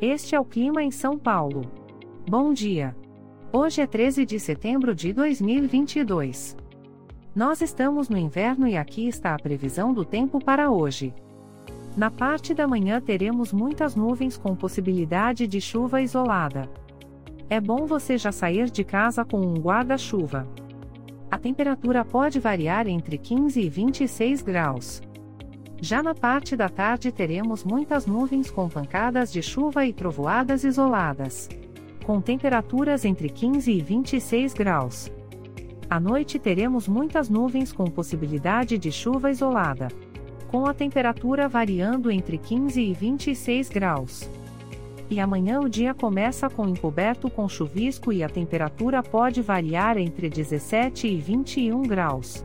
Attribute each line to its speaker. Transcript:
Speaker 1: Este é o clima em São Paulo. Bom dia. Hoje é 13 de setembro de 2022. Nós estamos no inverno e aqui está a previsão do tempo para hoje. Na parte da manhã teremos muitas nuvens com possibilidade de chuva isolada. É bom você já sair de casa com um guarda-chuva. A temperatura pode variar entre 15 e 26 graus. Já na parte da tarde teremos muitas nuvens com pancadas de chuva e trovoadas isoladas. Com temperaturas entre 15 e 26 graus. À noite teremos muitas nuvens com possibilidade de chuva isolada. Com a temperatura variando entre 15 e 26 graus. E amanhã o dia começa com encoberto com chuvisco e a temperatura pode variar entre 17 e 21 graus.